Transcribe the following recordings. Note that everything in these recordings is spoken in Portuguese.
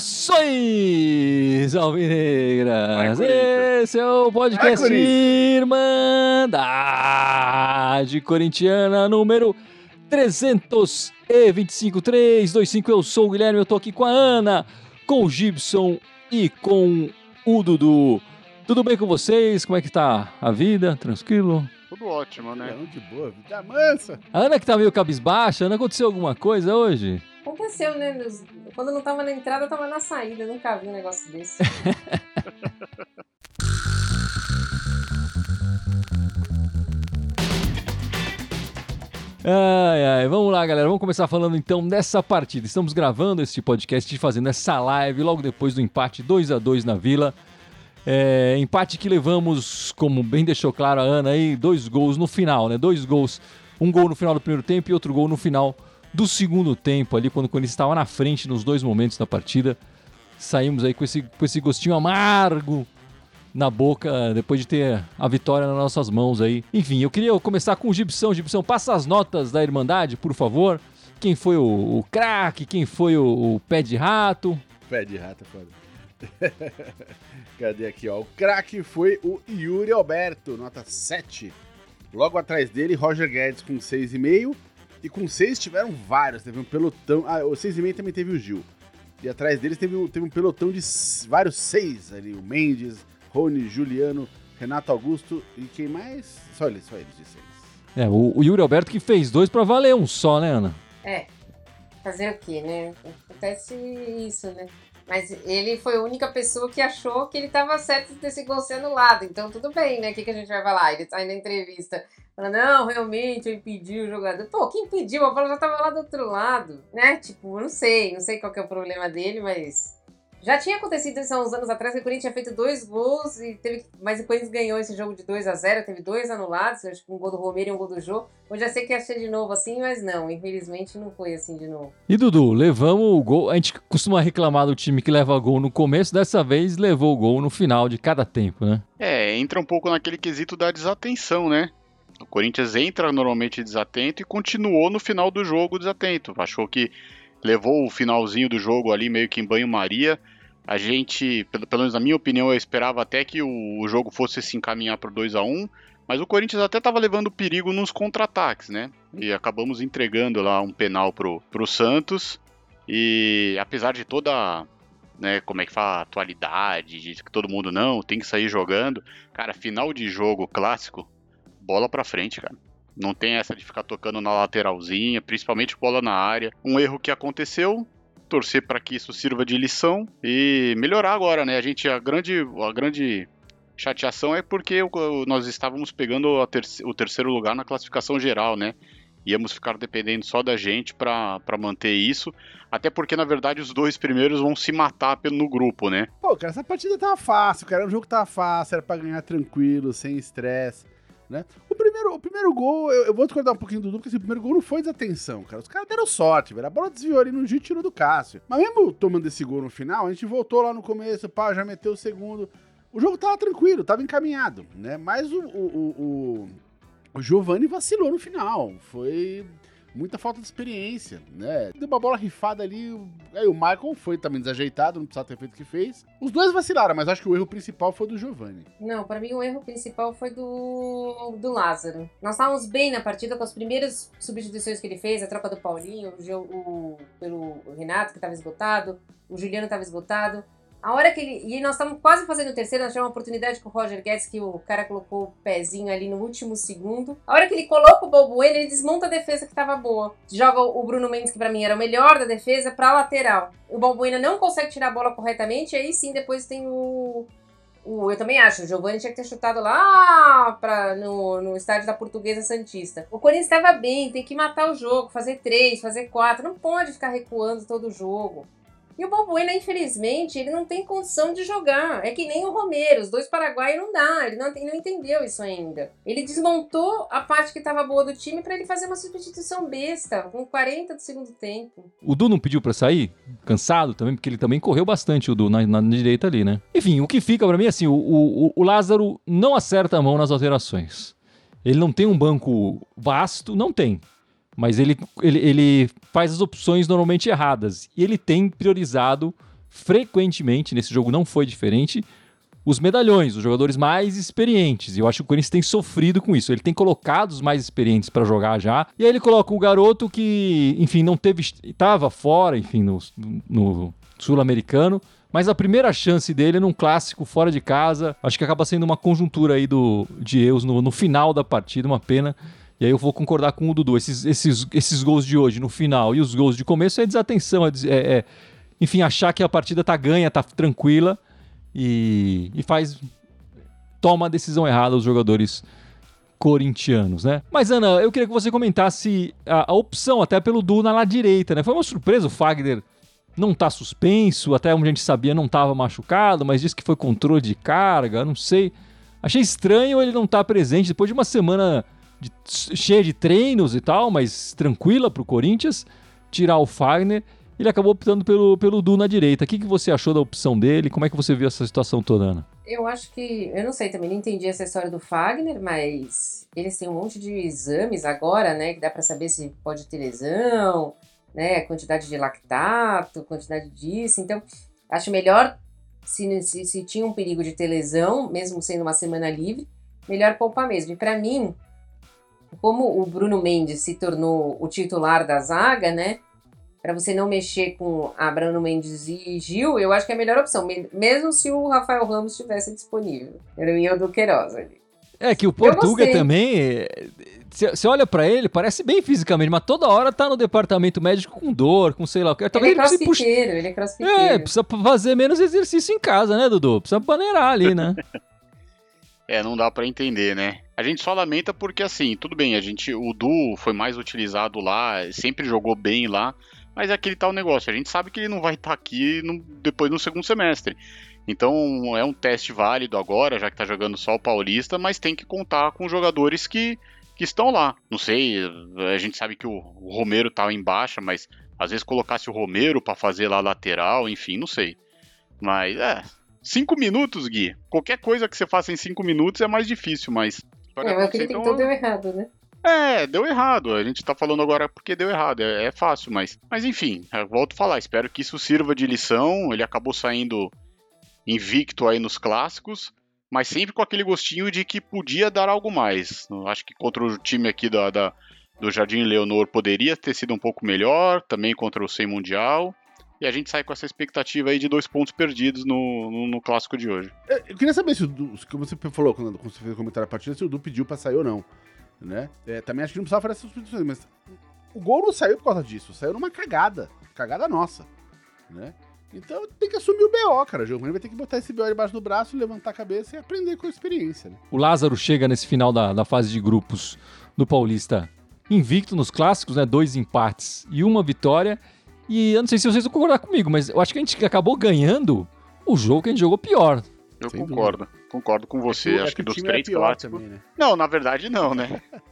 Saudações, Alvinegras! Esse é o podcast Irmandade Corintiana número 325 325. Eu sou o Guilherme, eu tô aqui com a Ana, com o Gibson e com o Dudu. Tudo bem com vocês? Como é que tá a vida? Tranquilo? Tudo ótimo, né? Não, de boa, vida mansa. A Ana que tá meio cabisbaixa, Ana, aconteceu alguma coisa hoje? Aconteceu, né? Quando não tava na entrada, tava na saída. Eu nunca vi um negócio desse. Ai, ai, vamos lá, galera. Vamos começar falando então dessa partida. Estamos gravando este podcast, fazendo essa live logo depois do empate 2 a 2 na Vila. É, empate que levamos, como bem deixou claro a Ana aí, dois gols no final, né? Dois gols. Um gol no final do primeiro tempo e outro gol no final do segundo tempo, ali quando o Corinthians estava na frente nos dois momentos da partida. Saímos aí com esse, com esse gostinho amargo na boca depois de ter a vitória nas nossas mãos aí. Enfim, eu queria começar com o Gibson. Gibson, passa as notas da Irmandade, por favor. Quem foi o, o craque? Quem foi o, o pé de rato? Pé de rato, foda. Cadê aqui, ó? O craque foi o Yuri Alberto, nota 7. Logo atrás dele, Roger Guedes com 6,5. E com 6 tiveram vários, teve um pelotão. Ah, o 6,5 também teve o Gil. E atrás deles teve, um- teve um pelotão de vários 6 ali. O Mendes, Rony, Juliano, Renato Augusto e quem mais? Só eles, só eles de 6. É, o, o Yuri Alberto que fez dois pra valer um só, né, Ana? É. Fazer o quê, né? Acontece isso, né? Mas ele foi a única pessoa que achou que ele tava certo desse gol ser anulado. Então tudo bem, né? O que, que a gente vai falar? Ele sai na entrevista. Fala, não, realmente eu impedi o jogador. Pô, quem impediu? A bola já tava lá do outro lado, né? Tipo, não sei, não sei qual que é o problema dele, mas. Já tinha acontecido isso há uns anos atrás, que o Corinthians tinha feito dois gols, e teve, mas o Corinthians ganhou esse jogo de 2 a 0 teve dois anulados, acho que um gol do Romero e um gol do Jô. Hoje já sei que ia ser de novo assim, mas não, infelizmente não foi assim de novo. E Dudu, levamos o gol. A gente costuma reclamar do time que leva gol no começo, dessa vez levou o gol no final de cada tempo, né? É, entra um pouco naquele quesito da desatenção, né? O Corinthians entra normalmente desatento e continuou no final do jogo desatento. Achou que levou o finalzinho do jogo ali meio que em banho-maria. A gente, pelo, pelo menos na minha opinião, eu esperava até que o, o jogo fosse se encaminhar para 2 a 1 mas o Corinthians até estava levando perigo nos contra-ataques, né? E acabamos entregando lá um penal pro, pro Santos. E apesar de toda né, como é que fala, atualidade, de que todo mundo não, tem que sair jogando. Cara, final de jogo clássico, bola pra frente, cara. Não tem essa de ficar tocando na lateralzinha, principalmente bola na área. Um erro que aconteceu, torcer para que isso sirva de lição e melhorar agora, né? A gente a grande a grande chateação é porque nós estávamos pegando a terce- o terceiro lugar na classificação geral, né? Íamos ficar dependendo só da gente para manter isso. Até porque, na verdade, os dois primeiros vão se matar no grupo, né? Pô, cara, essa partida tava fácil, cara. O jogo tava fácil, era pra ganhar tranquilo, sem estresse, né? O primeiro, o primeiro gol, eu, eu vou discordar um pouquinho do Dudu, porque esse primeiro gol não foi desatenção, cara. Os caras deram sorte, velho. A bola desviou ali no Gil e tirou do Cássio. Mas mesmo tomando esse gol no final, a gente voltou lá no começo, pá, já meteu o segundo. O jogo tava tranquilo, tava encaminhado, né? Mas o, o, o, o, o Giovanni vacilou no final. Foi muita falta de experiência, né? Deu uma bola rifada ali. Aí o Michael foi também desajeitado, não precisava ter feito o que fez. Os dois vacilaram, mas acho que o erro principal foi do Giovanni. Não, pra mim o erro principal foi do, do Lázaro. Nós estávamos bem na partida com as primeiras substituições que ele fez, a troca do Paulinho, o, o- pelo Renato, que estava esgotado, o Juliano estava esgotado. A hora que ele. E nós estávamos quase fazendo o terceiro, nós tivemos uma oportunidade com o Roger Guedes, que o cara colocou o pezinho ali no último segundo. A hora que ele coloca o Balbuena, ele desmonta a defesa que estava boa. Joga o Bruno Mendes, que pra mim era o melhor da defesa, pra lateral. O Balbuena não consegue tirar a bola corretamente, e aí sim depois tem o, o- eu também acho, o Giovanni tinha que ter chutado lá pra, no, no estádio da Portuguesa Santista. O Corinthians estava bem, tem que matar o jogo, fazer três, fazer quatro. Não pode ficar recuando todo o jogo. E o Balbuena, infelizmente, ele não tem condição de jogar. É que nem o Romero, os dois paraguaios não dá, ele não, ele não entendeu isso ainda. Ele desmontou a parte que estava boa do time para ele fazer uma substituição besta, com 40 do segundo tempo. O Du não pediu para sair? Cansado também, porque ele também correu bastante, o Du, na, na direita ali, né? Enfim, o que fica para mim é assim, o, o, o Lázaro não acerta a mão nas alterações. Ele não tem um banco vasto, não tem mas ele, ele, ele faz as opções normalmente erradas. E ele tem priorizado frequentemente, nesse jogo não foi diferente, os medalhões, os jogadores mais experientes. E eu acho que o Corinthians tem sofrido com isso. Ele tem colocado os mais experientes para jogar já. E aí ele coloca o garoto que, enfim, não teve. estava fora, enfim, no, no sul-americano. Mas a primeira chance dele é num clássico fora de casa. Acho que acaba sendo uma conjuntura aí do, de erros no, no final da partida, uma pena. E aí eu vou concordar com o Dudu. Esses, esses, esses gols de hoje no final e os gols de começo é desatenção. É, é, é enfim, achar que a partida tá ganha, tá tranquila e, e faz. toma a decisão errada os jogadores corintianos, né? Mas, Ana, eu queria que você comentasse a, a opção até pelo Du na lá direita, né? Foi uma surpresa o Fagner não tá suspenso, até onde a gente sabia não tava machucado, mas disse que foi controle de carga, não sei. Achei estranho ele não estar tá presente depois de uma semana de, cheia de treinos e tal, mas tranquila para o Corinthians, tirar o Fagner. Ele acabou optando pelo, pelo Du na direita. O que, que você achou da opção dele? Como é que você viu essa situação toda, Ana? Eu acho que. Eu não sei, também não entendi essa história do Fagner, mas eles têm um monte de exames agora, né? Que dá para saber se pode ter lesão, né? Quantidade de lactato, quantidade disso. Então, acho melhor, se, se, se tinha um perigo de ter lesão, mesmo sendo uma semana livre, melhor poupar mesmo. E para mim, como o Bruno Mendes se tornou o titular da zaga, né? Para você não mexer com a Bruno Mendes e Gil, eu acho que é a melhor opção, mesmo se o Rafael Ramos estivesse disponível. Era o do Queiroz ali. É que o Portuga também, você olha para ele, parece bem fisicamente, mas toda hora tá no departamento médico com dor, com sei lá o que. Ele é crossfiteiro, puxa... ele é crossfiteiro. É, precisa fazer menos exercício em casa, né, Dudu? Precisa maneirar ali, né? é, não dá para entender, né? A gente só lamenta porque, assim, tudo bem, a gente, o Du foi mais utilizado lá, sempre jogou bem lá, mas é aquele tal negócio, a gente sabe que ele não vai estar tá aqui no, depois no segundo semestre. Então é um teste válido agora, já que tá jogando só o Paulista, mas tem que contar com jogadores que, que estão lá. Não sei, a gente sabe que o, o Romero tá em baixa, mas às vezes colocasse o Romero para fazer lá lateral, enfim, não sei. Mas é, cinco minutos, Gui. Qualquer coisa que você faça em cinco minutos é mais difícil, mas é, mas então, deu errado, né? É, deu errado. A gente tá falando agora porque deu errado. É, é fácil, mas. Mas enfim, volto a falar. Espero que isso sirva de lição. Ele acabou saindo invicto aí nos clássicos, mas sempre com aquele gostinho de que podia dar algo mais. Acho que contra o time aqui da, da do Jardim Leonor poderia ter sido um pouco melhor, também contra o Sem Mundial. E a gente sai com essa expectativa aí de dois pontos perdidos no, no, no clássico de hoje. É, eu queria saber se o Du, que você falou quando, quando você fez o comentário da partida, se o Du pediu pra sair ou não. Né? É, também acho que não precisava fazer essas substituições, mas o gol não saiu por causa disso, saiu numa cagada. Cagada nossa. Né? Então tem que assumir o BO, cara. O Giovanni vai ter que botar esse BO debaixo do braço, levantar a cabeça e aprender com a experiência. Né? O Lázaro chega nesse final da, da fase de grupos do Paulista invicto nos clássicos, né? Dois empates e uma vitória. E eu não sei se vocês vão concordar comigo, mas eu acho que a gente acabou ganhando o jogo que a gente jogou pior. Eu Sem concordo. Dúvida. Concordo com você. É acho que, que dos três é clássicos. Também, né? Não, na verdade não, né?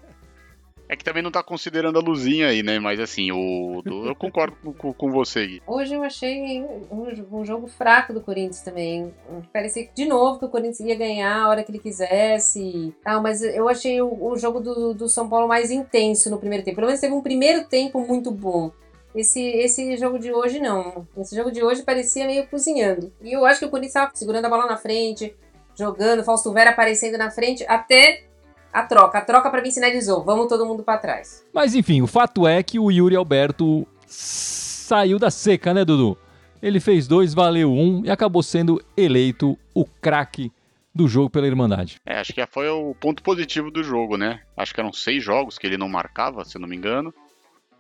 É que também não tá considerando a luzinha aí, né? Mas assim, o, eu concordo com, com, você, Gui. Hoje eu achei um, um, jogo fraco do Corinthians também. Parecia que, de novo, que o Corinthians ia ganhar a hora que ele quisesse. Ah, mas eu achei o, o jogo do, do São Paulo mais intenso no primeiro tempo. Pelo menos teve um primeiro tempo muito bom. Esse, esse jogo de hoje não. Esse jogo de hoje parecia meio cozinhando. E eu acho que o Corinthians estava segurando a bola na frente, jogando, Fausto Vera aparecendo na frente, até a troca. A troca para mim sinalizou, vamos todo mundo para trás. Mas enfim, o fato é que o Yuri Alberto saiu da seca, né, Dudu? Ele fez dois, valeu um e acabou sendo eleito o craque do jogo pela Irmandade. É, acho que foi o ponto positivo do jogo, né? Acho que eram seis jogos que ele não marcava, se não me engano.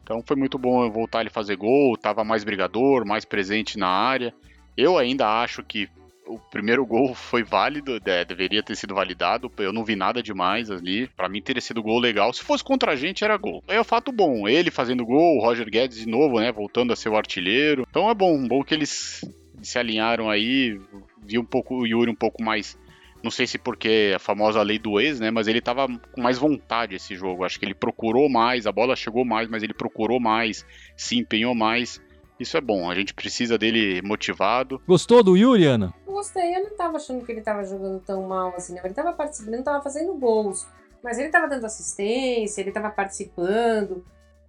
Então foi muito bom voltar ele fazer gol, tava mais brigador, mais presente na área. Eu ainda acho que o primeiro gol foi válido, é, deveria ter sido validado. Eu não vi nada demais ali. Para mim teria sido gol legal. Se fosse contra a gente, era gol. É o fato bom. Ele fazendo gol, o Roger Guedes de novo, né? Voltando a ser o artilheiro. Então é bom, bom que eles se alinharam aí. Vi um pouco o Yuri um pouco mais não sei se porque a famosa lei do ex, né? Mas ele tava com mais vontade esse jogo. Acho que ele procurou mais, a bola chegou mais, mas ele procurou mais, se empenhou mais. Isso é bom, a gente precisa dele motivado. Gostou do Yuri, Ana? Gostei, eu não tava achando que ele tava jogando tão mal assim, né? Ele tava participando, não tava fazendo gols. Mas ele tava dando assistência, ele tava participando.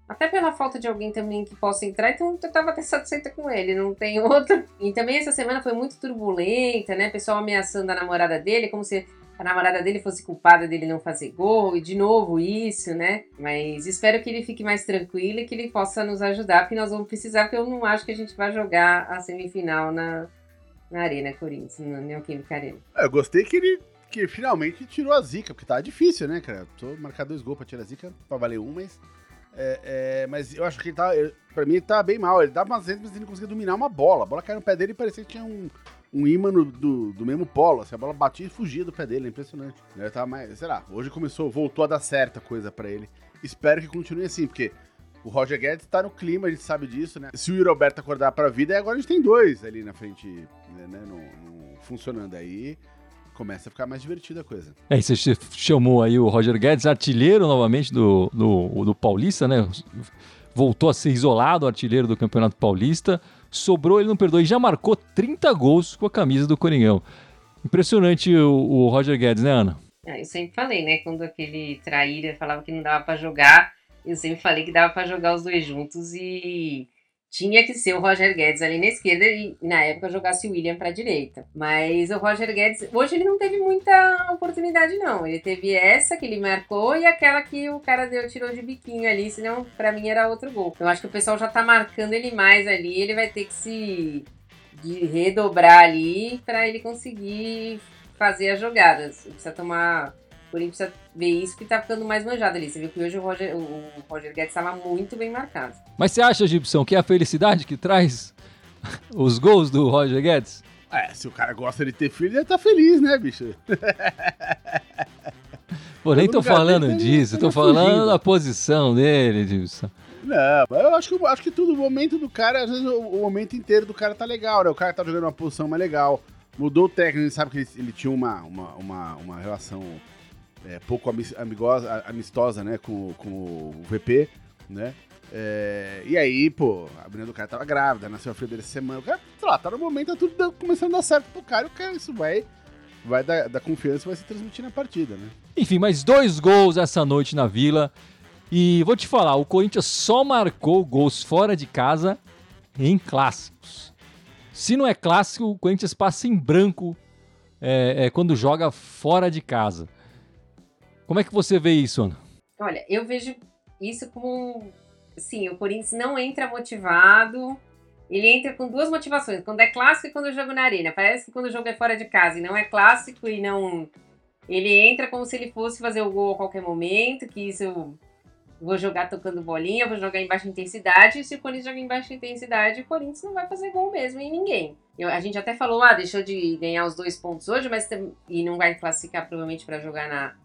Até pela falta de alguém também que possa entrar, então eu tava até satisfeita com ele, não tem outro. E também essa semana foi muito turbulenta, né? Pessoal ameaçando a namorada dele, como se a namorada dele fosse culpada dele não fazer gol, e de novo isso, né? Mas espero que ele fique mais tranquilo e que ele possa nos ajudar, porque nós vamos precisar, porque eu não acho que a gente vai jogar a semifinal na, na Arena Corinthians, na Neoquímica Arena. É, eu gostei que ele que finalmente tirou a zica, porque tava difícil, né, cara? Tô marcar dois gols pra tirar a zica, pra valer um, mas é, é, mas eu acho que ele tá. Pra mim, ele tá bem mal. Ele dava umas vezes, mas ele não conseguia dominar uma bola. A bola caiu no pé dele e parecia que tinha um, um no, do, do mesmo polo. Assim, a bola batia e fugia do pé dele. É impressionante. Ele tava mais. Sei lá, hoje começou, voltou a dar certa coisa para ele. Espero que continue assim, porque o Roger Guedes tá no clima, a gente sabe disso, né? Se o Yuri Alberto acordar pra vida, agora a gente tem dois ali na frente, né? No, no, funcionando aí começa a ficar mais divertida a coisa. É, você chamou aí o Roger Guedes, artilheiro novamente do, do, do Paulista, né? Voltou a ser isolado, artilheiro do Campeonato Paulista. Sobrou, ele não perdoou e já marcou 30 gols com a camisa do Coringão. Impressionante o, o Roger Guedes, né, Ana? Ah, eu sempre falei, né? Quando aquele traíra falava que não dava para jogar, eu sempre falei que dava para jogar os dois juntos e tinha que ser o Roger Guedes ali na esquerda e na época jogasse o William para a direita. Mas o Roger Guedes, hoje ele não teve muita oportunidade não. Ele teve essa que ele marcou e aquela que o cara deu tirou de biquinho ali, senão para mim era outro gol. Eu acho que o pessoal já tá marcando ele mais ali, ele vai ter que se redobrar ali para ele conseguir fazer as jogadas. Precisa tomar o Corinthians precisa ver isso que tá ficando mais manjado ali. Você viu que hoje o Roger, o Roger Guedes estava muito bem marcado. Mas você acha, Gibson, que é a felicidade que traz os gols do Roger Guedes? É, se o cara gosta de ter filho, ele tá feliz, né, bicho? Pô, nem tô falando disso, tô falando fugindo. da posição dele, Gibson. Não, eu acho que, acho que tudo, o momento do cara, às vezes o, o, momento inteiro do cara tá legal, né? O cara tá jogando uma posição mais legal. Mudou o técnico, ele sabe que ele, ele tinha uma, uma, uma, uma relação é, pouco amigosa, amistosa, né, com, com o VP, né? É, e aí, pô, a menina do cara tava grávida, nasceu a filha dele essa semana. O cara, sei lá, tá no momento, tá tudo começando a dar certo pro cara. O cara, isso vai, vai dar, dar confiança vai se transmitir na partida, né? Enfim, mais dois gols essa noite na Vila. E vou te falar, o Corinthians só marcou gols fora de casa em clássicos. Se não é clássico, o Corinthians passa em branco é, é, quando joga fora de casa. Como é que você vê isso, Ana? Olha, eu vejo isso como. Sim, o Corinthians não entra motivado. Ele entra com duas motivações, quando é clássico e quando o jogo na arena. Parece que quando o jogo é fora de casa e não é clássico e não. Ele entra como se ele fosse fazer o gol a qualquer momento, que isso eu vou jogar tocando bolinha, vou jogar em baixa intensidade. E se o Corinthians joga em baixa intensidade, o Corinthians não vai fazer gol mesmo em ninguém. Eu, a gente até falou, ah, deixou de ganhar os dois pontos hoje, mas e não vai classificar provavelmente para jogar na,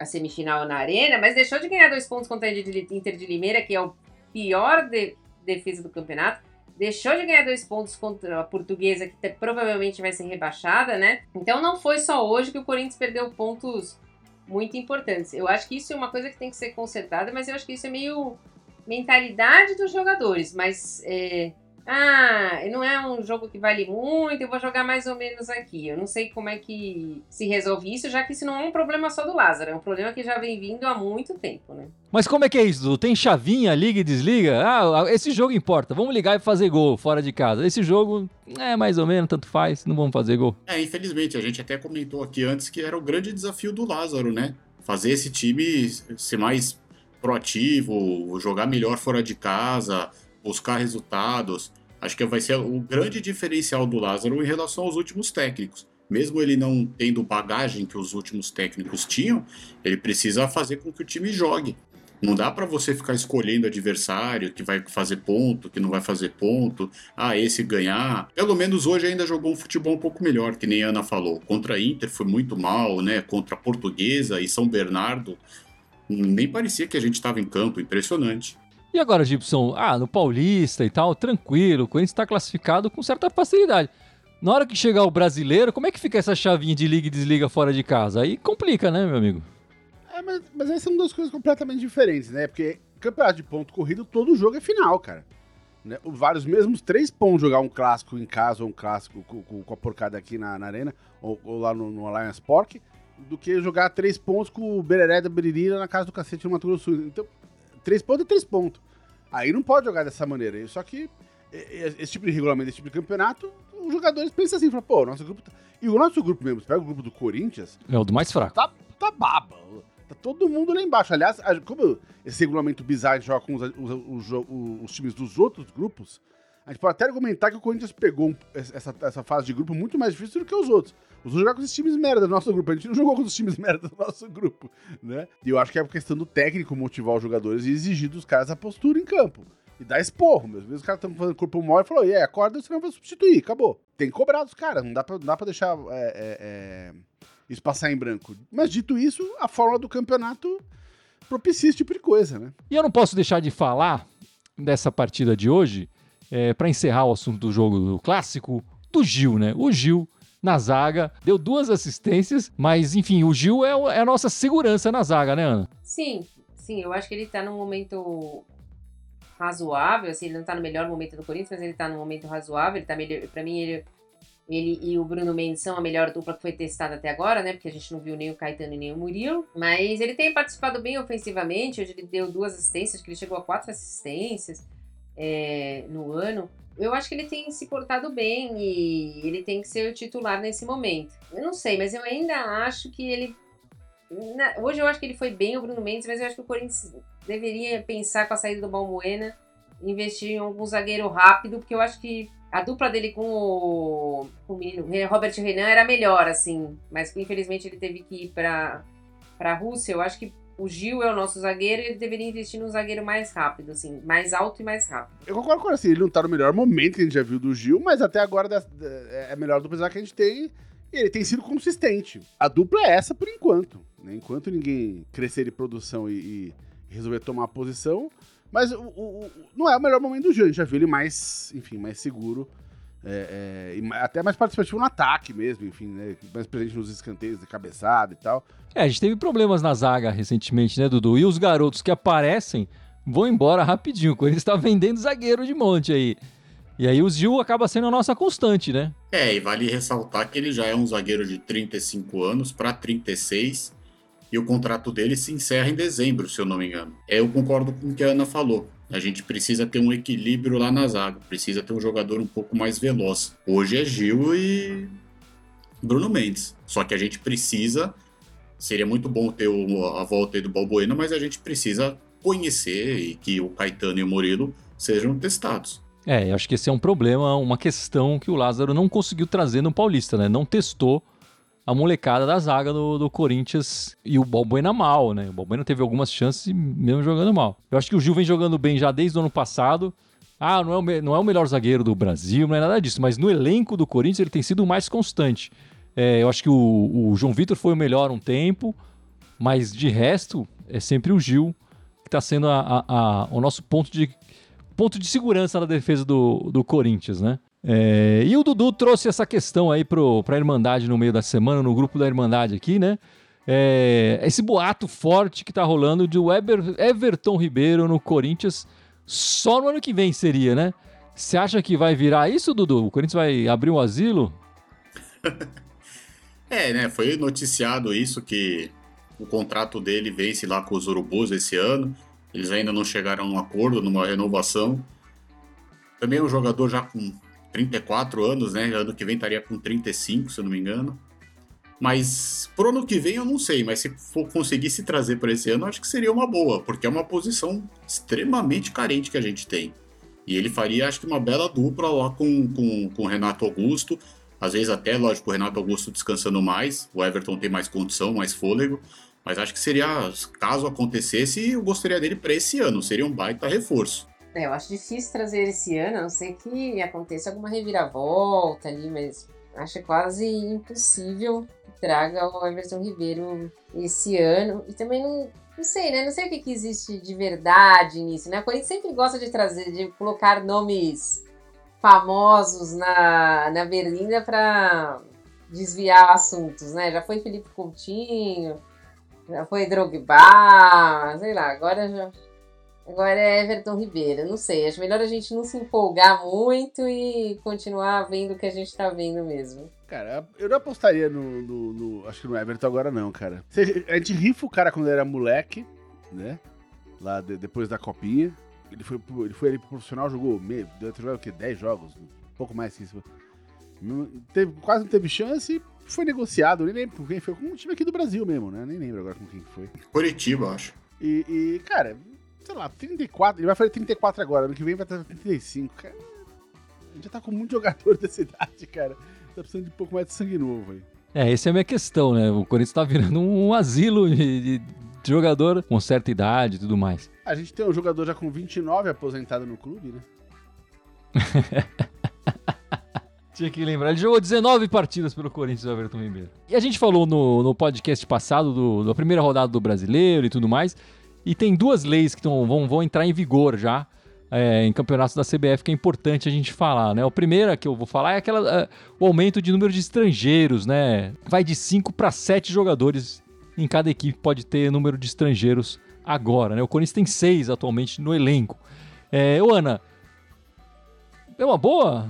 a semifinal na Arena, mas deixou de ganhar dois pontos contra a Inter de Limeira, que é o pior de, defesa do campeonato. Deixou de ganhar dois pontos contra a Portuguesa, que provavelmente vai ser rebaixada, né? Então não foi só hoje que o Corinthians perdeu pontos muito importantes. Eu acho que isso é uma coisa que tem que ser consertada, mas eu acho que isso é meio mentalidade dos jogadores. Mas é, ah, não é um jogo que vale muito, eu vou jogar mais ou menos aqui. Eu não sei como é que se resolve isso, já que isso não é um problema só do Lázaro, é um problema que já vem vindo há muito tempo, né? Mas como é que é isso? Tem chavinha, liga e desliga? Ah, esse jogo importa, vamos ligar e fazer gol fora de casa. Esse jogo é mais ou menos, tanto faz, não vamos fazer gol. É, infelizmente, a gente até comentou aqui antes que era o grande desafio do Lázaro, né? Fazer esse time ser mais proativo, jogar melhor fora de casa, buscar resultados. Acho que vai ser o grande diferencial do Lázaro em relação aos últimos técnicos. Mesmo ele não tendo bagagem que os últimos técnicos tinham, ele precisa fazer com que o time jogue. Não dá para você ficar escolhendo adversário que vai fazer ponto, que não vai fazer ponto. Ah, esse ganhar. Pelo menos hoje ainda jogou um futebol um pouco melhor, que nem a Ana falou. Contra a Inter foi muito mal, né? Contra a Portuguesa e São Bernardo. Nem parecia que a gente estava em campo, impressionante. E agora, Gibson? Ah, no Paulista e tal, tranquilo, o Corinthians está classificado com certa facilidade. Na hora que chegar o brasileiro, como é que fica essa chavinha de liga e desliga fora de casa? Aí complica, né, meu amigo? É, mas, mas aí são duas coisas completamente diferentes, né? Porque campeonato de ponto corrido, todo jogo é final, cara. Né? Vários mesmos três pontos jogar um clássico em casa ou um clássico com, com, a porcada aqui na, na arena, ou, ou, lá no, no Alliance Park, do que jogar três pontos com o Bereré da Beririra na casa do cacete no Mato Grosso Sul. Então, três pontos é três pontos. Aí não pode jogar dessa maneira. Só que esse tipo de regulamento, esse tipo de campeonato, os jogadores pensam assim, falam, pô, nosso grupo. Tá... E o nosso grupo mesmo, você pega o grupo do Corinthians. É o do mais fraco. Tá, tá baba. Tá todo mundo lá embaixo. Aliás, como esse regulamento bizarro joga com os, os, os, os, times dos outros grupos, a gente pode até argumentar que o Corinthians pegou essa, essa fase de grupo muito mais difícil do que os outros. Os outros jogaram com os times merda do nosso grupo. A gente não jogou com os times merda do nosso grupo, né? E eu acho que é questão do técnico motivar os jogadores e exigir dos caras a postura em campo. E dá esporro, vezes os caras estão fazendo corpo mole e falou, e yeah, acorda, você não vai substituir, acabou. Tem que cobrar dos caras, não dá pra, não dá pra deixar é, é, é isso passar em branco. Mas dito isso, a fórmula do campeonato propicia esse tipo de coisa, né? E eu não posso deixar de falar dessa partida de hoje, é, para encerrar o assunto do jogo do clássico, do Gil, né? O Gil na zaga, deu duas assistências, mas enfim, o Gil é, é a nossa segurança na zaga, né, Ana? Sim, sim, eu acho que ele tá num momento razoável, assim, ele não tá no melhor momento do Corinthians, mas ele tá num momento razoável, ele tá melhor, pra mim ele ele e o Bruno Mendes são a melhor dupla que foi testada até agora, né? Porque a gente não viu nem o Caetano nem o Murilo. Mas ele tem participado bem ofensivamente. Hoje ele deu duas assistências, que ele chegou a quatro assistências é, no ano. Eu acho que ele tem se portado bem e ele tem que ser o titular nesse momento. Eu não sei, mas eu ainda acho que ele. Na, hoje eu acho que ele foi bem, o Bruno Mendes, mas eu acho que o Corinthians deveria pensar com a saída do Balbuena, investir em algum zagueiro rápido, porque eu acho que a dupla dele com o, com o Robert Renan era melhor, assim. Mas infelizmente ele teve que ir para a Rússia. Eu acho que o Gil é o nosso zagueiro e ele deveria investir num zagueiro mais rápido, assim, mais alto e mais rápido. Eu concordo com você, ele não tá no melhor momento que a gente já viu do Gil, mas até agora é melhor dupla que a gente tem ele tem sido consistente. A dupla é essa por enquanto. Né? Enquanto ninguém crescer de produção e, e resolver tomar a posição, mas o, o, não é o melhor momento do Gil. A gente já viu ele mais, enfim, mais seguro. É, é, até mais participativo no ataque mesmo, enfim, né? Mais presente nos escanteios de cabeçada e tal. É, a gente teve problemas na zaga recentemente, né, Dudu? E os garotos que aparecem vão embora rapidinho. Ele está vendendo zagueiro de monte aí. E aí o Gil acaba sendo a nossa constante, né? É, e vale ressaltar que ele já é um zagueiro de 35 anos para 36 e o contrato dele se encerra em dezembro, se eu não me engano. É, eu concordo com o que a Ana falou. A gente precisa ter um equilíbrio lá na zaga, precisa ter um jogador um pouco mais veloz. Hoje é Gil e Bruno Mendes. Só que a gente precisa. Seria muito bom ter a volta do Balbuena, mas a gente precisa conhecer e que o Caetano e o Murilo sejam testados. É, eu acho que esse é um problema, uma questão que o Lázaro não conseguiu trazer no Paulista, né? Não testou a molecada da zaga do, do Corinthians e o Balbuena mal, né? O Balbuena teve algumas chances mesmo jogando mal. Eu acho que o Gil vem jogando bem já desde o ano passado. Ah, não é, o, não é o melhor zagueiro do Brasil, não é nada disso, mas no elenco do Corinthians ele tem sido mais constante. É, eu acho que o, o João Vitor foi o melhor um tempo, mas de resto é sempre o Gil que está sendo a, a, a, o nosso ponto de, ponto de segurança na defesa do, do Corinthians, né? É, e o Dudu trouxe essa questão aí pro, pra Irmandade no meio da semana, no grupo da Irmandade aqui, né? É, esse boato forte que tá rolando de Eber, Everton Ribeiro no Corinthians só no ano que vem seria, né? Você acha que vai virar isso, Dudu? O Corinthians vai abrir um asilo? é, né? Foi noticiado isso que o contrato dele vence lá com os Urubus esse ano. Eles ainda não chegaram a um acordo, numa renovação. Também é um jogador já com 34 anos, né? Ano que vem estaria com 35, se eu não me engano. Mas pro ano que vem eu não sei, mas se for conseguir se trazer para esse ano, acho que seria uma boa, porque é uma posição extremamente carente que a gente tem. E ele faria, acho que, uma bela dupla lá com, com, com o Renato Augusto. Às vezes até, lógico, o Renato Augusto descansando mais, o Everton tem mais condição, mais fôlego, mas acho que seria, caso acontecesse, eu gostaria dele para esse ano, seria um baita reforço. É, eu acho difícil trazer esse ano, a não ser que aconteça alguma reviravolta ali, mas acho quase impossível que traga o Everton Ribeiro esse ano. E também não, não sei, né? Não sei o que, que existe de verdade nisso, né? A Corinthians sempre gosta de trazer, de colocar nomes famosos na, na berlinda para desviar assuntos, né? Já foi Felipe Coutinho, já foi Drogba, sei lá, agora já, agora é Everton Ribeiro, não sei, acho melhor a gente não se empolgar muito e continuar vendo o que a gente tá vendo mesmo. Cara, eu não apostaria no, no, no acho que no Everton agora não, cara. A gente rifa o cara quando era moleque, né? Lá de, depois da copinha. Ele foi, ele foi ali pro profissional, jogou meio, deve ter jogado o quê? 10 jogos? Um pouco mais que isso. Teve, quase não teve chance e foi negociado. Nem lembro com quem foi. Com um time aqui do Brasil mesmo, né? Nem lembro agora com quem foi. Curitiba, acho. E, e, cara, sei lá, 34. Ele vai fazer 34 agora. Ano que vem vai estar 35. Cara, a gente já tá com muito jogador dessa idade, cara. Tá precisando de um pouco mais de sangue novo aí. É, essa é a minha questão, né? O Corinthians tá virando um asilo de, de jogador com certa idade e tudo mais. A gente tem um jogador já com 29 aposentado no clube, né? Tinha que lembrar, ele jogou 19 partidas pelo Corinthians, o Everton Ribeiro. E a gente falou no, no podcast passado do, da primeira rodada do Brasileiro e tudo mais, e tem duas leis que tão, vão, vão entrar em vigor já é, em campeonatos da CBF que é importante a gente falar, né? A primeira que eu vou falar é aquela, é, o aumento de número de estrangeiros, né? Vai de 5 para 7 jogadores em cada equipe pode ter número de estrangeiros agora, né? O Corinthians tem seis atualmente no elenco. É, ô Ana, é uma boa?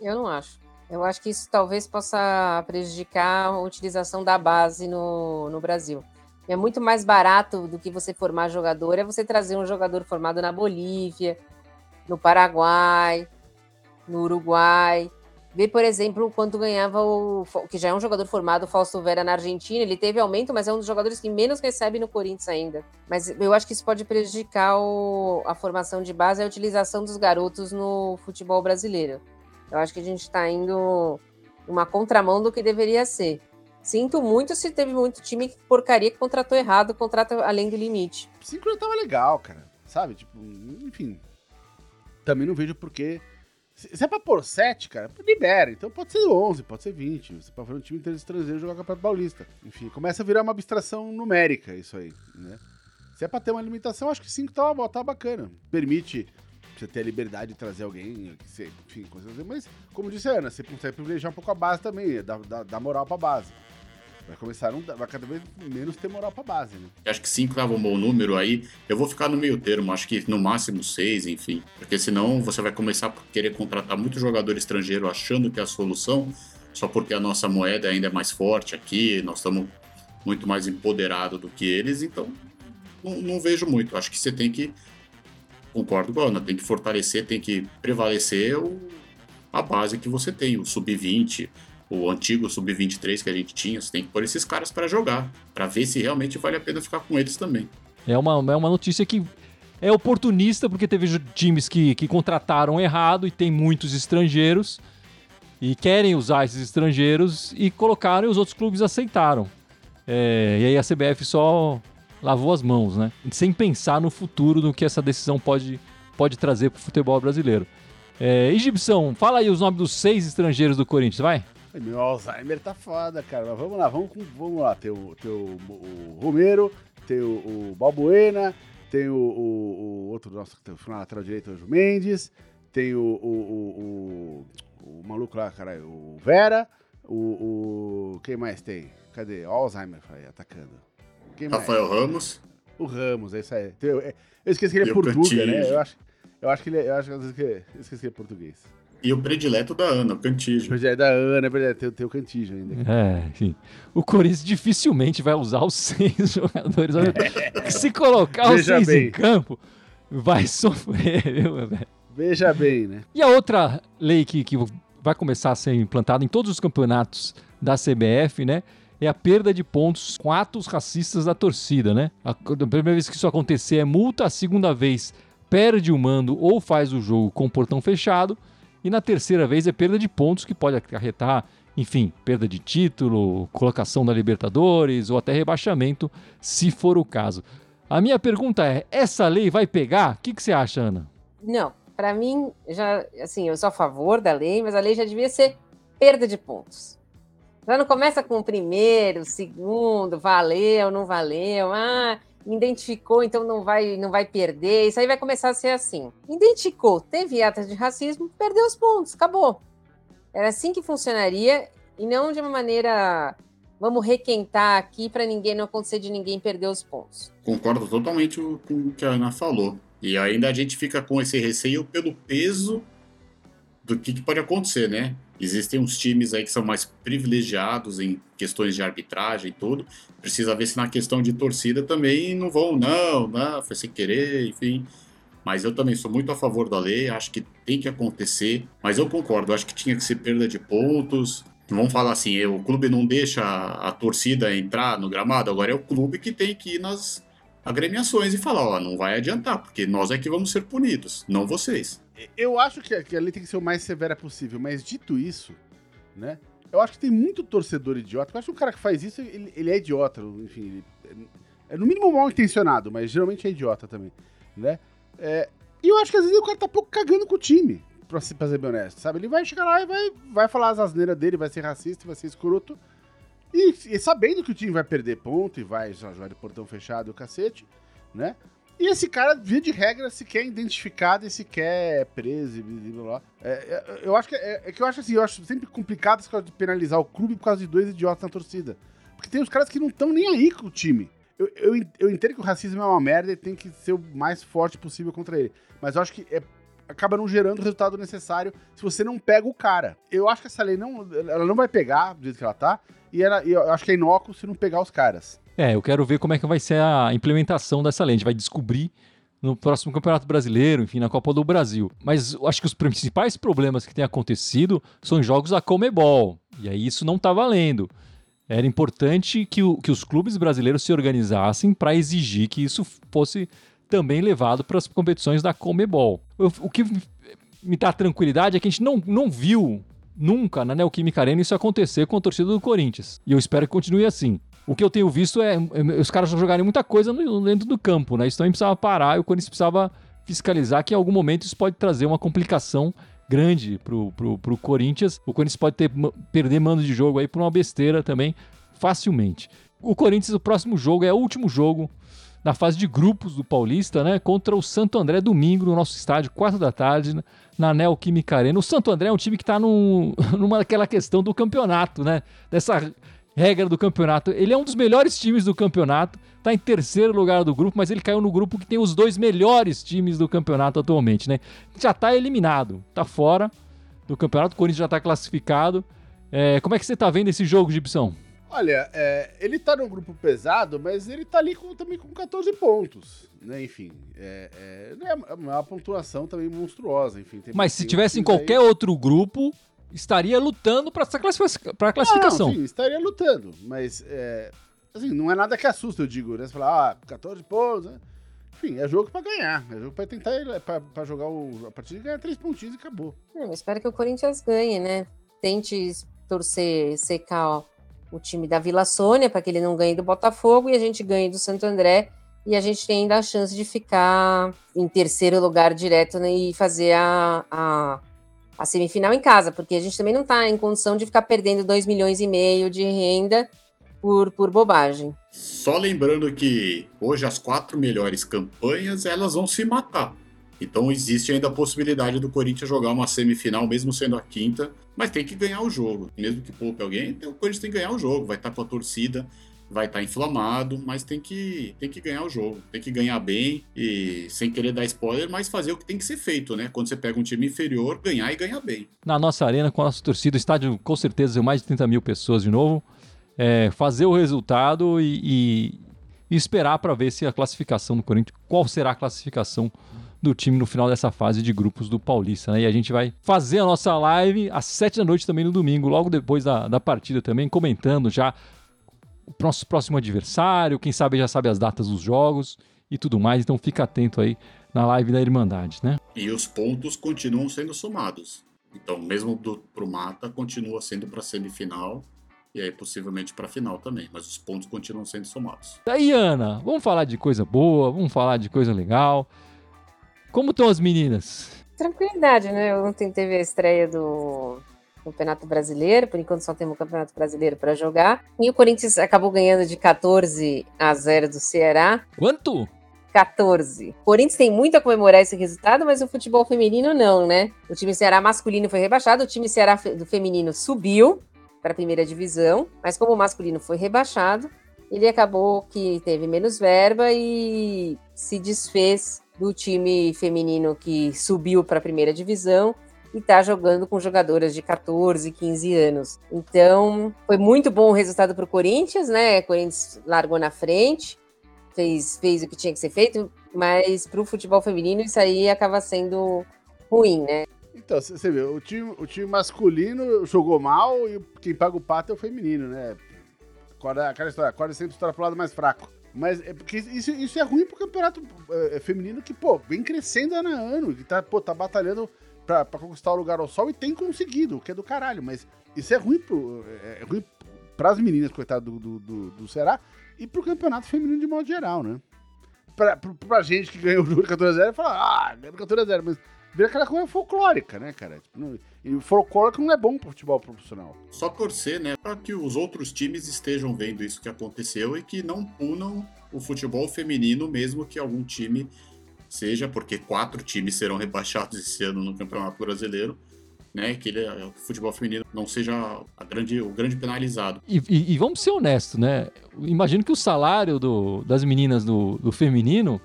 Eu não acho. Eu acho que isso talvez possa prejudicar a utilização da base no, no Brasil. É muito mais barato do que você formar jogador, é você trazer um jogador formado na Bolívia, no Paraguai, no Uruguai. Vê, por exemplo, quanto ganhava o. que já é um jogador formado, o Fausto Vera na Argentina. Ele teve aumento, mas é um dos jogadores que menos recebe no Corinthians ainda. Mas eu acho que isso pode prejudicar o, a formação de base e a utilização dos garotos no futebol brasileiro. Eu acho que a gente está indo uma contramão do que deveria ser. Sinto muito se teve muito time que porcaria que contratou errado, contrata além do limite. Cinco já tava legal, cara. Sabe? Tipo, enfim. Também não vejo porquê. Se é pra pôr 7, cara, libera. Então pode ser 11, pode ser 20. Você pode fazer um time estrangeiro jogar Campeonato Paulista. Enfim, começa a virar uma abstração numérica isso aí, né? Se é pra ter uma limitação, acho que 5 tá, tá bacana. Permite você ter a liberdade de trazer alguém, enfim, coisas assim. Mas, como disse a Ana, você consegue privilegiar um pouco a base também, dar, dar moral pra base. Vai começar não, vai cada vez menos ter moral pra base, né? Acho que 5 tava um bom número aí. Eu vou ficar no meio termo, acho que no máximo 6, enfim. Porque senão você vai começar a querer contratar muito jogador estrangeiro achando que é a solução, só porque a nossa moeda ainda é mais forte aqui, nós estamos muito mais empoderados do que eles, então não, não vejo muito. Acho que você tem que concordo com a Ana, tem que fortalecer, tem que prevalecer o, a base que você tem, o sub-20, o antigo sub-23 que a gente tinha, você tem que pôr esses caras para jogar, para ver se realmente vale a pena ficar com eles também. É uma, é uma notícia que é oportunista, porque teve times que, que contrataram errado e tem muitos estrangeiros e querem usar esses estrangeiros e colocaram e os outros clubes aceitaram. É, e aí a CBF só lavou as mãos, né? Sem pensar no futuro do que essa decisão pode, pode trazer para o futebol brasileiro. É, Egipção, fala aí os nomes dos seis estrangeiros do Corinthians, vai? Meu Alzheimer tá foda, cara. Mas vamos lá, vamos, vamos lá. Tem o, tem o, o Romero, tem o, o Balbuena, tem o, o, o outro nosso que tá na lateral direita, o Mendes, tem o, o, o, o, maluco lá, caralho, o Vera, o, o. Quem mais tem? Cadê? Alzheimer, falei, atacando. Quem Rafael mais? Ramos. O Ramos, é isso aí. Eu, eu esqueci que ele é português, né? Eu acho, eu acho que ele é, eu acho que eu esqueci que ele é português. E o predileto da Ana, o Cantígio. O predileto da Ana, é verdade, tem, tem o Cantígio ainda. É, enfim. O Corinthians dificilmente vai usar os seis jogadores. É. Se colocar os seis bem. em campo, vai sofrer, viu, velho? Veja bem, né? E a outra lei que, que vai começar a ser implantada em todos os campeonatos da CBF, né? é a perda de pontos com atos racistas da torcida, né? A, a primeira vez que isso acontecer é multa, a segunda vez perde o mando ou faz o jogo com o portão fechado e na terceira vez é perda de pontos que pode acarretar, enfim, perda de título, colocação da Libertadores ou até rebaixamento, se for o caso. A minha pergunta é: essa lei vai pegar? O que, que você acha, Ana? Não, para mim, já, assim, eu sou a favor da lei, mas a lei já devia ser perda de pontos. Já não começa com o primeiro, segundo, valeu, não valeu, ah, identificou, então não vai, não vai perder. Isso aí vai começar a ser assim. Identificou, teve atas de racismo, perdeu os pontos, acabou. Era assim que funcionaria e não de uma maneira vamos requentar aqui para ninguém não acontecer de ninguém perder os pontos. Concordo totalmente com o que a Ana falou. E ainda a gente fica com esse receio pelo peso do que, que pode acontecer, né? Existem uns times aí que são mais privilegiados em questões de arbitragem e tudo. Precisa ver se na questão de torcida também não vão, não, não, foi sem querer, enfim. Mas eu também sou muito a favor da lei, acho que tem que acontecer. Mas eu concordo, acho que tinha que ser perda de pontos. Vamos falar assim, o clube não deixa a torcida entrar no gramado, agora é o clube que tem que ir nas agremiações e falar, ó, não vai adiantar, porque nós é que vamos ser punidos, não vocês. Eu acho que a lei tem que ser o mais severa possível, mas dito isso, né? Eu acho que tem muito torcedor idiota. Eu acho que o cara que faz isso, ele, ele é idiota, enfim, ele é, é no mínimo mal intencionado, mas geralmente é idiota também, né? É, e eu acho que às vezes o cara tá pouco cagando com o time pra, pra ser bem honesto, sabe? Ele vai chegar lá e vai, vai falar as asneiras dele, vai ser racista, vai ser escroto. E, e, sabendo que o time vai perder ponto e vai jogar de portão fechado e o cacete, né? E esse cara, via de regra, se quer identificado e se quer preso e blá blá. É, é, eu acho que é, é, que eu acho assim, eu acho sempre complicado esse caso de penalizar o clube por causa de dois idiotas na torcida. Porque tem os caras que não estão nem aí com o time. Eu, eu, eu entendo que o racismo é uma merda e tem que ser o mais forte possível contra ele. Mas eu acho que é acaba não gerando o resultado necessário se você não pega o cara. Eu acho que essa lei não, ela não vai pegar do jeito que ela tá, e ela, eu acho que é inócuo se não pegar os caras. É, eu quero ver como é que vai ser a implementação dessa lei. A gente vai descobrir no próximo Campeonato Brasileiro, enfim, na Copa do Brasil. Mas eu acho que os principais problemas que têm acontecido são jogos da Comebol. E aí isso não está valendo. Era importante que, o, que os clubes brasileiros se organizassem para exigir que isso fosse também levado para as competições da Comebol. O, o que me dá tranquilidade é que a gente não, não viu nunca na Neoquímica Arena isso acontecer com a torcida do Corinthians. E eu espero que continue assim. O que eu tenho visto é, é os caras jogarem muita coisa dentro do campo, né? Isso também precisava parar e o Corinthians precisava fiscalizar que em algum momento isso pode trazer uma complicação grande pro, pro, pro Corinthians. O Corinthians pode ter, perder mando de jogo aí por uma besteira também facilmente. O Corinthians, o próximo jogo é o último jogo na fase de grupos do Paulista, né? Contra o Santo André domingo no nosso estádio, 4 da tarde, na Neoquímica Arena. O Santo André é um time que está num, numa aquela questão do campeonato, né? Dessa regra do campeonato. Ele é um dos melhores times do campeonato, está em terceiro lugar do grupo, mas ele caiu no grupo que tem os dois melhores times do campeonato atualmente, né? Já está eliminado, está fora do campeonato, o Corinthians já está classificado. É, como é que você está vendo esse jogo, Gibson? Olha, é, ele tá num grupo pesado, mas ele tá ali com, também com 14 pontos, né? Enfim, é, é, é uma pontuação também monstruosa, enfim. Mas se tivesse em qualquer aí... outro grupo, estaria lutando para essa classific... pra classificação. Não, sim, estaria lutando, mas é, assim, não é nada que assusta, eu digo, né? Você fala, ah, 14 pontos, né? Enfim, é jogo para ganhar. É jogo para tentar, para jogar o, a partida e ganhar três pontinhos e acabou. Eu espero que o Corinthians ganhe, né? Tente torcer, secar, ó o time da Vila Sônia, para que ele não ganhe do Botafogo, e a gente ganhe do Santo André, e a gente tem ainda a chance de ficar em terceiro lugar direto né, e fazer a, a, a, semifinal em casa, porque a gente também não está em condição de ficar perdendo 2 milhões e meio de renda por, por bobagem. Só lembrando que hoje as quatro melhores campanhas elas vão se matar. Então existe ainda a possibilidade do Corinthians jogar uma semifinal, mesmo sendo a quinta, mas tem que ganhar o jogo. Mesmo que poupe alguém, o Corinthians tem que ganhar o jogo. Vai estar com a torcida, vai estar tá inflamado, mas tem que, tem que ganhar o jogo. Tem que ganhar bem e sem querer dar spoiler, mas fazer o que tem que ser feito, né? Quando você pega um time inferior, ganhar e ganhar bem. Na nossa arena, com a nossa torcida, estádio com certeza mais de 30 mil pessoas de novo. É, fazer o resultado e, e, esperar para ver se a classificação do Corinthians, qual será a classificação do time no final dessa fase de grupos do Paulista. Né? E a gente vai fazer a nossa live às sete da noite também no domingo, logo depois da, da partida também, comentando já o nosso próximo adversário, quem sabe já sabe as datas dos jogos e tudo mais. Então fica atento aí na live da Irmandade, né? E os pontos continuam sendo somados. Então, mesmo do, pro mata, continua sendo para semifinal e aí possivelmente para final também, mas os pontos continuam sendo somados. Daí, Ana, vamos falar de coisa boa, vamos falar de coisa legal. Como estão as meninas? Tranquilidade, né? Ontem teve a estreia do Campeonato Brasileiro, por enquanto só temos o Campeonato Brasileiro para jogar. E o Corinthians acabou ganhando de 14 a 0 do Ceará. Quanto? 14. O Corinthians tem muito a comemorar esse resultado, mas o futebol feminino não, né? O time Ceará masculino foi rebaixado, o time Ceará do feminino subiu para a primeira divisão, mas como o masculino foi rebaixado, ele acabou que teve menos verba e se desfez do time feminino que subiu para a primeira divisão e está jogando com jogadoras de 14, 15 anos. Então, foi muito bom o resultado para o Corinthians, né? O Corinthians largou na frente, fez, fez o que tinha que ser feito, mas para o futebol feminino isso aí acaba sendo ruim, né? Então, você vê, o time, o time masculino jogou mal e quem paga o pato é o feminino, né? Aquela história, acorda sempre história pro lado mais fraco. Mas é porque isso, isso é ruim pro campeonato é, feminino que, pô, vem crescendo ano a ano, que tá, pô, tá batalhando pra, pra conquistar o lugar ao sol e tem conseguido, o que é do caralho. Mas isso é ruim, pro, é, é ruim pras meninas, coitado do, do, do, do Ceará, e pro campeonato feminino de modo geral, né? Pra, pra, pra gente que ganhou o 14 x 0 fala, ah, ganhou 14 x 0 mas vira aquela coisa folclórica, né, cara? Tipo, e folclórico não é bom pro futebol profissional. Só torcer, né, para que os outros times estejam vendo isso que aconteceu e que não punam o futebol feminino, mesmo que algum time seja, porque quatro times serão rebaixados esse ano no Campeonato Brasileiro, né, que ele, o futebol feminino não seja grande, o grande penalizado. E, e, e vamos ser honestos, né? Imagino que o salário do, das meninas do, do feminino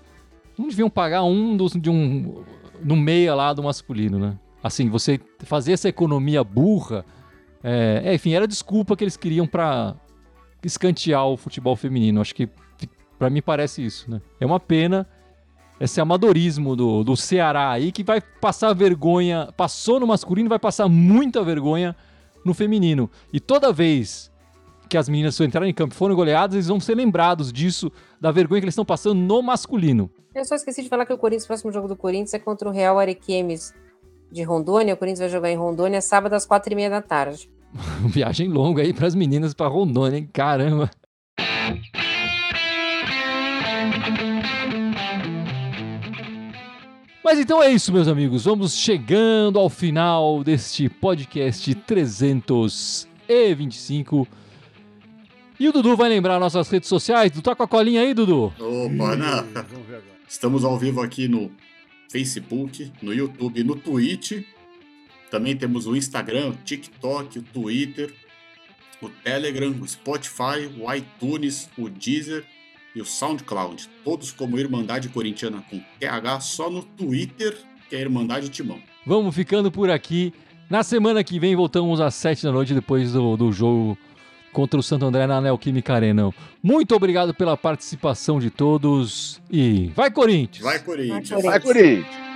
não deviam pagar um dos, de um no meia lá do masculino, né? Assim, você fazer essa economia burra, é, é, enfim, era desculpa que eles queriam para escantear o futebol feminino. Acho que para mim parece isso, né? É uma pena esse amadorismo do, do Ceará aí que vai passar vergonha, passou no masculino, vai passar muita vergonha no feminino. E toda vez que as meninas entrarem em campo e foram goleadas, eles vão ser lembrados disso, da vergonha que eles estão passando no masculino. Eu só esqueci de falar que o Corinthians, o próximo jogo do Corinthians é contra o Real Arequimes de Rondônia. O Corinthians vai jogar em Rondônia sábado às quatro e meia da tarde. Viagem longa aí para as meninas para Rondônia, hein? Caramba. Mas então é isso, meus amigos. Vamos chegando ao final deste podcast 325. E o Dudu vai lembrar nossas redes sociais. Tu tá com a colinha aí, Dudu? Opa, não. Estamos ao vivo aqui no Facebook, no YouTube, no Twitch. Também temos o Instagram, o TikTok, o Twitter, o Telegram, o Spotify, o iTunes, o Deezer e o SoundCloud. Todos como Irmandade Corintiana com TH, só no Twitter, que é Irmandade Timão. Vamos ficando por aqui. Na semana que vem voltamos às 7 da noite depois do, do jogo contra o Santo André na Neoquímica Arena. Muito obrigado pela participação de todos e vai Corinthians! Vai Corinthians! Vai Corinthians! Vai, Corinthians.